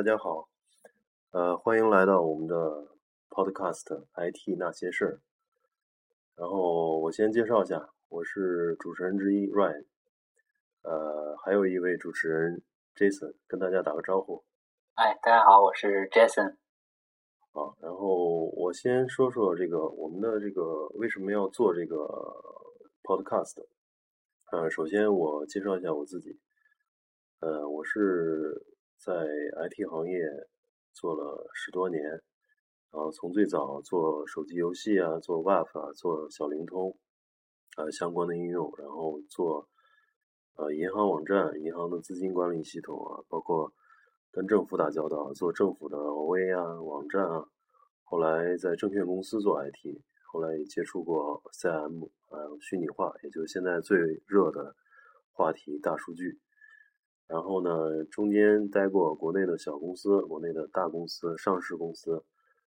大家好，呃，欢迎来到我们的 Podcast《IT 那些事儿》。然后我先介绍一下，我是主持人之一 Ryan，呃，还有一位主持人 Jason，跟大家打个招呼。哎，大家好，我是 Jason。好，然后我先说说这个我们的这个为什么要做这个 Podcast。呃，首先我介绍一下我自己，呃，我是在 IT 行业做了十多年。然后从最早做手机游戏啊，做 WAF 啊，做小灵通，呃相关的应用，然后做呃银行网站、银行的资金管理系统啊，包括跟政府打交道，做政府的 OA 啊网站啊。后来在证券公司做 IT，后来也接触过 CM 啊虚拟化，也就是现在最热的话题大数据。然后呢，中间待过国内的小公司、国内的大公司、上市公司。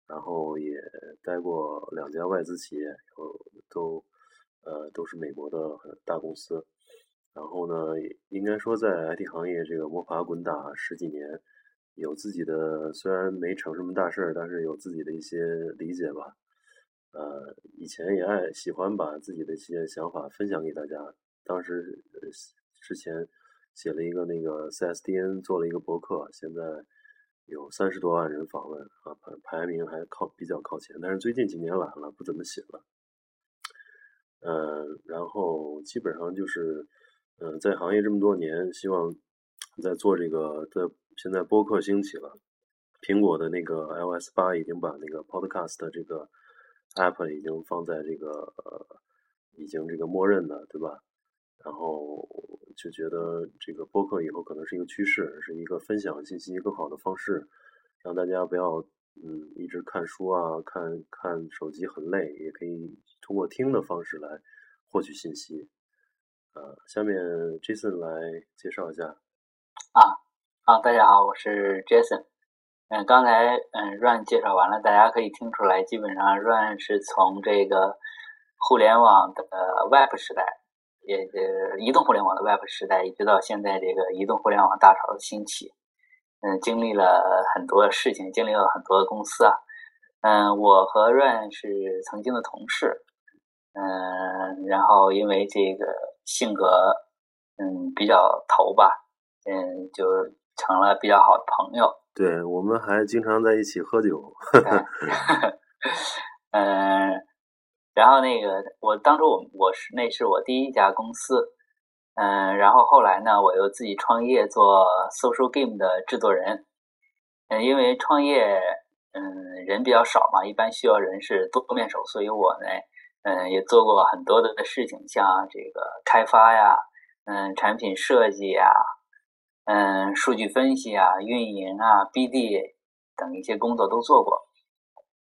然后也待过两家外资企业，后都呃都是美国的大公司。然后呢，应该说在 IT 行业这个摸爬滚打十几年，有自己的虽然没成什么大事儿，但是有自己的一些理解吧。呃，以前也爱喜欢把自己的一些想法分享给大家。当时之前写了一个那个 CSDN，做了一个博客，现在。有三十多万人访问啊，排排名还靠比较靠前，但是最近几年懒了，不怎么写了。呃，然后基本上就是，嗯，在行业这么多年，希望在做这个，在现在播客兴起了，苹果的那个 iOS 八已经把那个 Podcast 这个 app 已经放在这个呃，已经这个默认的，对吧？然后就觉得这个播客以后可能是一个趋势，是一个分享信息更好的方式，让大家不要嗯一直看书啊，看看手机很累，也可以通过听的方式来获取信息。呃，下面 Jason 来介绍一下。啊啊，大家好，我是 Jason。嗯，刚才嗯 Run 介绍完了，大家可以听出来，基本上 Run 是从这个互联网的 Web 时代。也呃，移动互联网的 Web 时代，一直到现在这个移动互联网大潮的兴起，嗯，经历了很多事情，经历了很多公司啊，嗯，我和 Ryan 是曾经的同事，嗯，然后因为这个性格，嗯，比较投吧，嗯，就成了比较好的朋友。对，我们还经常在一起喝酒。嗯。然后那个，我当初我我是那是我第一家公司，嗯，然后后来呢，我又自己创业做 social game 的制作人，嗯，因为创业，嗯，人比较少嘛，一般需要人是多面手，所以我呢，嗯，也做过很多的事情，像这个开发呀，嗯，产品设计呀，嗯，数据分析啊，运营啊，BD 等一些工作都做过，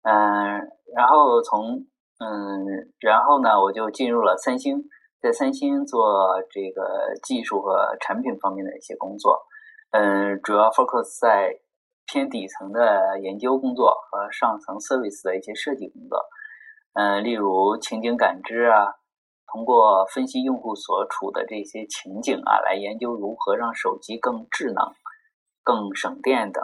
嗯，然后从嗯，然后呢，我就进入了三星，在三星做这个技术和产品方面的一些工作。嗯，主要 focus 在偏底层的研究工作和上层 service 的一些设计工作。嗯，例如情景感知啊，通过分析用户所处的这些情景啊，来研究如何让手机更智能、更省电等。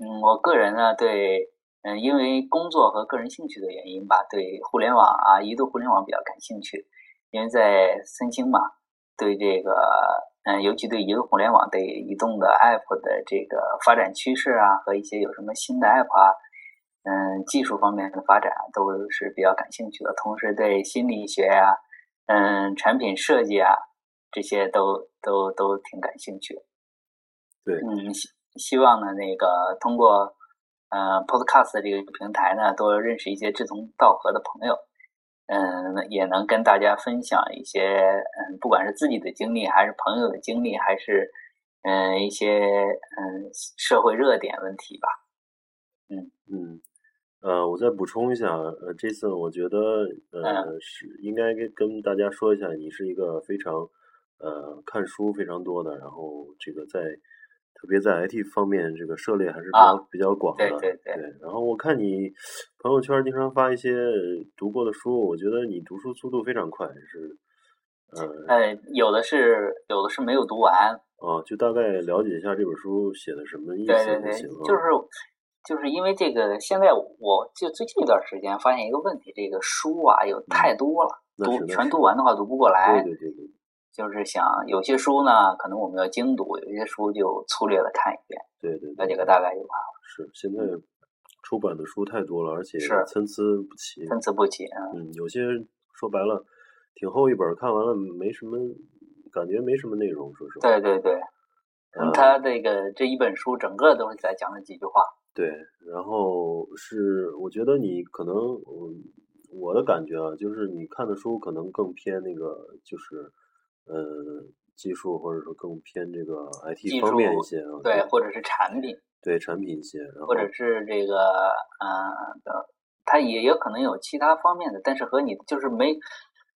嗯，我个人呢对。嗯，因为工作和个人兴趣的原因吧，对互联网啊，移动互联网比较感兴趣。因为在三星嘛，对这个，嗯，尤其对移动互联网、对移动的 App 的这个发展趋势啊，和一些有什么新的 App 啊，嗯，技术方面的发展都是比较感兴趣的。同时，对心理学呀，嗯，产品设计啊，这些都都都挺感兴趣。对，嗯，希希望呢，那个通过。嗯，Podcast 这个平台呢，多认识一些志同道合的朋友，嗯，也能跟大家分享一些，嗯，不管是自己的经历，还是朋友的经历，还是嗯一些嗯社会热点问题吧。嗯嗯，呃，我再补充一下，呃，这次我觉得呃是应该跟跟大家说一下，你是一个非常呃看书非常多的，然后这个在。特别在 IT 方面，这个涉猎还是比较比较广的。对对对。然后我看你朋友圈经常发一些读过的书，我觉得你读书速度非常快，是嗯，呃，有的是有的是没有读完，啊，就大概了解一下这本书写的什么意思对对对就是就是因为这个，现在我就最近一段时间发现一个问题，这个书啊有太多了，读全读完的话读不过来，对对对对，就是想有些书呢，可能我们要精读，有些书就粗略的看一遍，对对对，了解个大概就完了，是现在出版的书太多了，而且是参差不齐。参差不齐啊。嗯，有些说白了挺厚一本，看完了没什么感觉，没什么内容。说实话，对对对，嗯嗯，他这个这一本书整个都是在讲了几句话，对，然后是我觉得你可能，我，我的感觉啊，就是你看的书可能更偏那个，就是呃技术或者说更偏这个 IT 方面一些啊，对，或者是产品，对产品一些，然后或者是这个呃的，它也有可能有其他方面的，但是和你就是没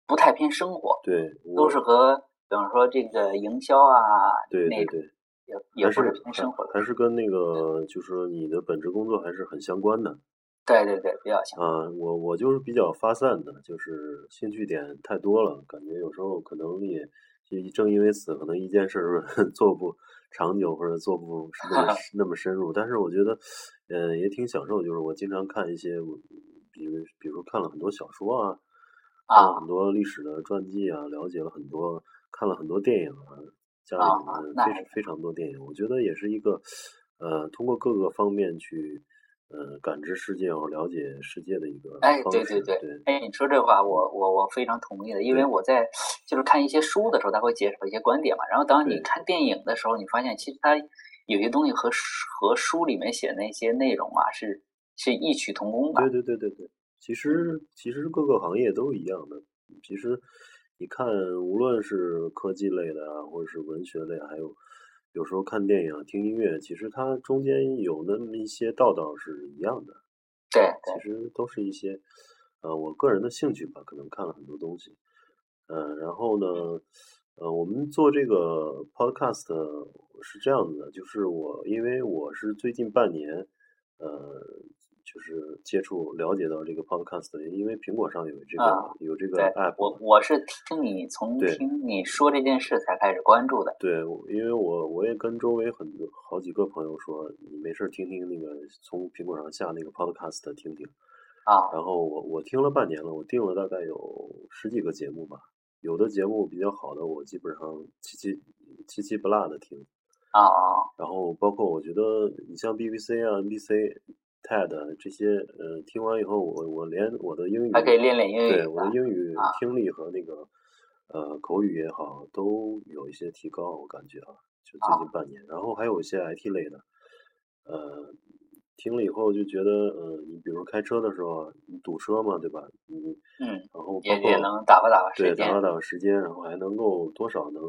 不太偏生活，对都是和比方说这个营销啊，对对对，也也是不是偏生活的，还是跟那个就是说你的本职工作还是很相关的。对对对，比较强，啊，我我就是比较发散的，就是兴趣点太多了，感觉有时候可能也就正因为此，可能一件事儿 做不长久或者做不是那么 那么深入。但是我觉得，呃，也挺享受，就是我经常看一些，比如比如看了很多小说啊，看了啊很多历史的传记啊，了解了很多，看了很多电影啊，家里啊面非常非常多电影，我觉得也是一个，呃，通过各个方面去。呃，感知世界或了解世界的一个哎，对对对，哎，你说这话我我我非常同意的，因为我在就是看一些书的时候，他会介绍一些观点嘛，然后当你看电影的时候，你发现其实它有些东西和书和书里面写的那些内容啊是是异曲同工的，对对对对对，其实其实各个行业都一样的。其实你看，无论是科技类的啊，或者是文学类，还有有时候看电影、听音乐，其实它中间有那么一些道道是一样的。对其实都是一些呃我个人的兴趣吧，可能看了很多东西。嗯，然后呢，呃，我们做这个 podcast 是这样子的，就是我因为我是最近半年，呃，就是接触了解到这个 podcast，的因为苹果上有这个、啊有这个 app，我我是听你从听你说这件事才开始关注的，对，因为我我也跟周围很多好几个朋友说，你没事儿听听那个从苹果上下那个 podcast 听听。啊然后我我听了半年了，我订了大概有十几个节目吧，有的节目比较好的，我基本上七七七七不落的听。啊啊然后包括我觉得你像 BBC 啊、NBC、TED 这些，呃，听完以后，我我连我的英语还可以练练英语对我的啊英语啊听力和那个呃口语也好，都有一些提高，我感觉啊，就最近半年。然后还有一些 IT 类的，呃，听了以后就觉得，呃，你比如开车的时候，你堵车嘛，对吧？你嗯，然后包也能打发打发时间对，打发打发时间，然后还能够多少能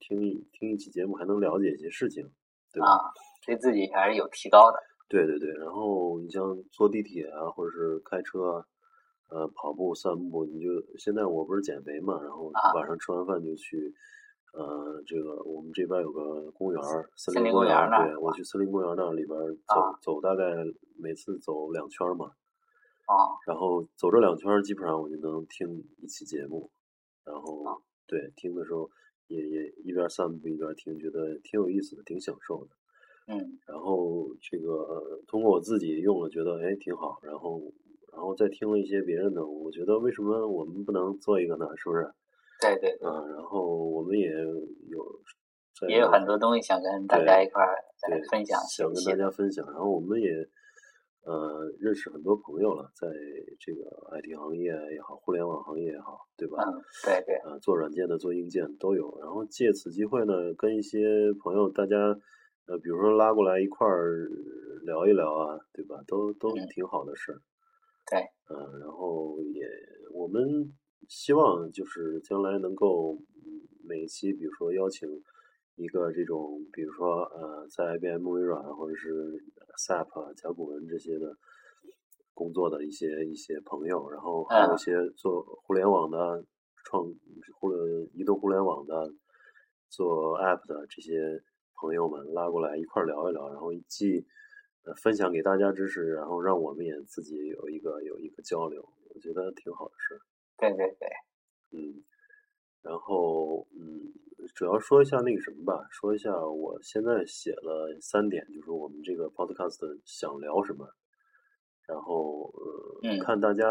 听一听一期节目，还能了解一些事情，对吧？啊，对自己还是有提高的，对对对，然后你像坐地铁啊，或者是开车啊，呃，跑步、散步，你就现在我不是减肥嘛，然后啊。晚上吃完饭就去，呃，这个我们这边有个公园儿，森森林公园对，我去森林公园那里边走、啊走，大概每次走两圈嘛，啊。然后走这两圈，基本上我就能听一期节目，然后、啊对听的时候也也一边散步一边听，觉得挺有意思的，挺享受的。嗯然后这个呃通过我自己用了，觉得哎挺好，然后然后再听了一些别人的，我觉得为什么我们不能做一个呢？是不是？对对对，嗯，然后我们也有也有很多东西想跟大家一块儿来分享想跟大家分享，然后我们也呃认识很多朋友了，在这个 IT 行业也好，互联网行业也好，对吧？嗯，对对，啊，做软件的、做硬件都有。然后借此机会呢，跟一些朋友大家，呃，比如说拉过来一块儿聊一聊啊，对吧？都都嗯挺好的事儿。对，嗯、然后也我们希望就是将来能够嗯每一期，比如说邀请一个这种，比如说呃，在 IBM、微软或者是 SAP 啊、甲骨文这些的工作的一些一些朋友，然后还有一嗯些做互联网的创互联移动互联网的做 App 的这些朋友们拉过来一块聊一聊，然后既呃分享给大家知识，然后让我们也自己有一个有一个交流，我觉得挺好的事儿。对对对，嗯，然后嗯，主要说一下那个什么吧，说一下我现在写了三点，就是我们这个 podcast 想聊什么，然后呃，看大家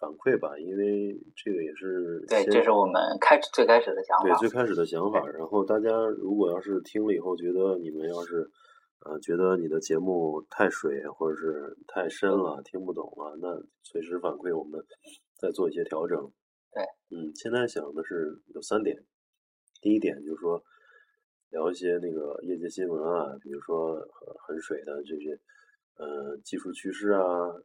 反馈吧，因为这个也是对，这是我们开始最开始的想法，对，最开始的想法。然后大家如果要是听了以后觉得你们要是呃觉得你的节目太水或者是太深了，听不懂了，那随时反馈我们再做一些调整。对，嗯，现在想的是有三点，第一点就是说聊一些那个业界新闻啊，比如说很水的这些。呃，技术趋势啊，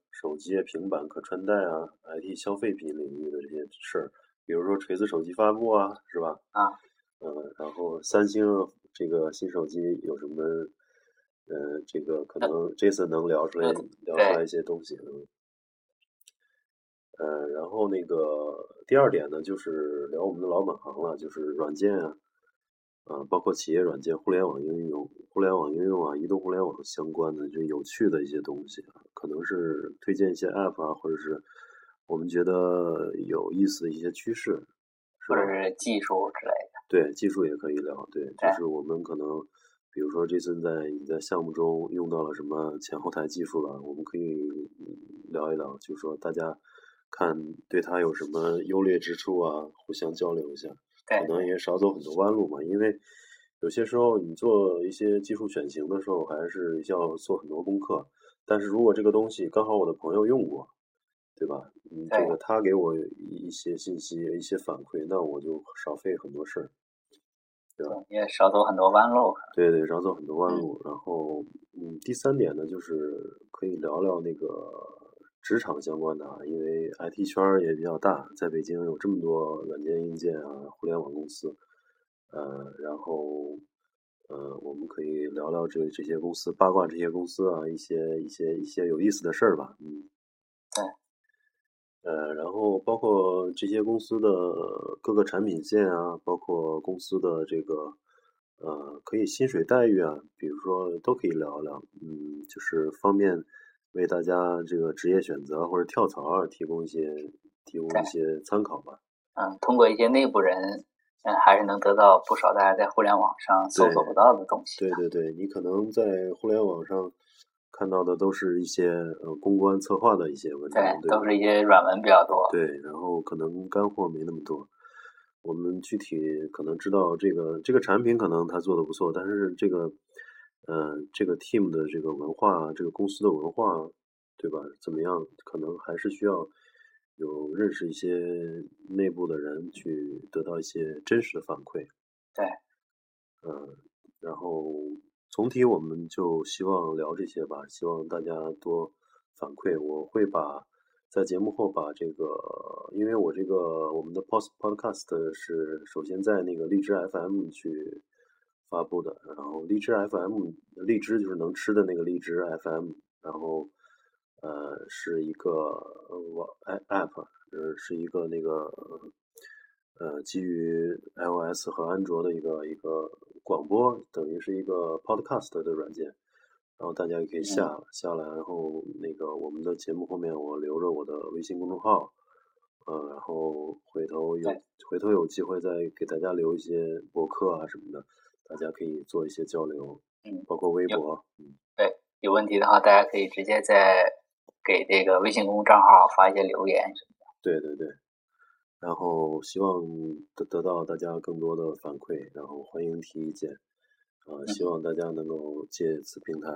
手机、平板、可穿戴啊，IT 消费品领域的这些事儿，比如说锤子手机发布啊，是吧？啊，嗯，然后三星这个新手机有什么？呃，这个可能这次能聊出来，聊出来一些东西。嗯，呃，然后那个第二点呢，就是聊我们的老本行了，就是软件啊。啊，包括企业软件、互联网应用、互联网应用啊，移动互联网相关的就有趣的一些东西啊，可能是推荐一些 App 啊，或者是我们觉得有意思的一些趋势，或者是技术之类的。对，技术也可以聊。对，就是我们可能，比如说这次在你在项目中用到了什么前后台技术了，我们可以聊一聊，就是说大家看对它有什么优劣之处啊，互相交流一下。可能也少走很多弯路嘛，因为有些时候你做一些技术选型的时候，还是要做很多功课。但是如果这个东西刚好我的朋友用过，对吧？嗯，这个他给我一些信息、一些反馈，那我就少费很多事儿，对吧？也少走很多弯路。对对，少走很多弯路。然后，嗯，第三点呢，就是可以聊聊那个。职场相关的啊，因为 IT 圈也比较大，在北京有这么多软件、硬件啊、互联网公司，呃，然后呃，我们可以聊聊这这些公司，八卦这些公司啊，一些一些一些有意思的事儿吧，嗯，对，呃，然后包括这些公司的各个产品线啊，包括公司的这个呃，可以薪水待遇啊，比如说都可以聊聊，嗯，就是方便。为大家这个职业选择或者跳槽提供一些提供一些参考吧。嗯，通过一些内部人，嗯，还是能得到不少大家在互联网上搜索不到的东西。对对对，你可能在互联网上看到的都是一些呃公关策划的一些文章，对，都是一些软文比较多。对，然后可能干货没那么多。我们具体可能知道这个这个产品可能他做的不错，但是这个。呃，这个 team 的这个文化，这个公司的文化，对吧？怎么样？可能还是需要有认识一些内部的人，去得到一些真实的反馈。对，嗯，然后总体我们就希望聊这些吧，希望大家多反馈。我会把在节目后把这个，因为我这个我们的 post podcast 是首先在那个荔枝 FM 去。发布的，然后荔枝 FM，荔枝就是能吃的那个荔枝 FM，然后呃是一个网 app，呃是一个那个呃基于 iOS 和安卓的一个一个广播，等于是一个 podcast 的软件，然后大家也可以下下来，然后那个我们的节目后面我留着我的微信公众号，呃然后回头有回头有机会再给大家留一些博客啊什么的。大家可以做一些交流，嗯，包括微博，嗯，对，有问题的话，大家可以直接在给这个微信公众账号发一些留言什么的。对对对，然后希望得得到大家更多的反馈，然后欢迎提意见，啊，希望大家能够借此平台，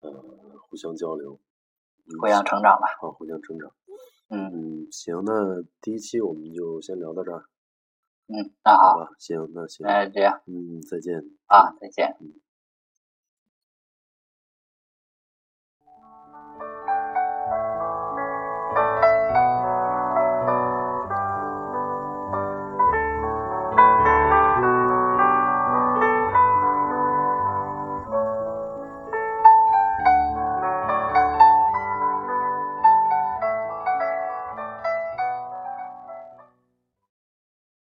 呃，互相交流，互相成长吧。好，互相成长。嗯嗯，行，那第一期我们就先聊到这儿。嗯，那好吧，行，那行，那这样，嗯，再见。啊，再见。嗯。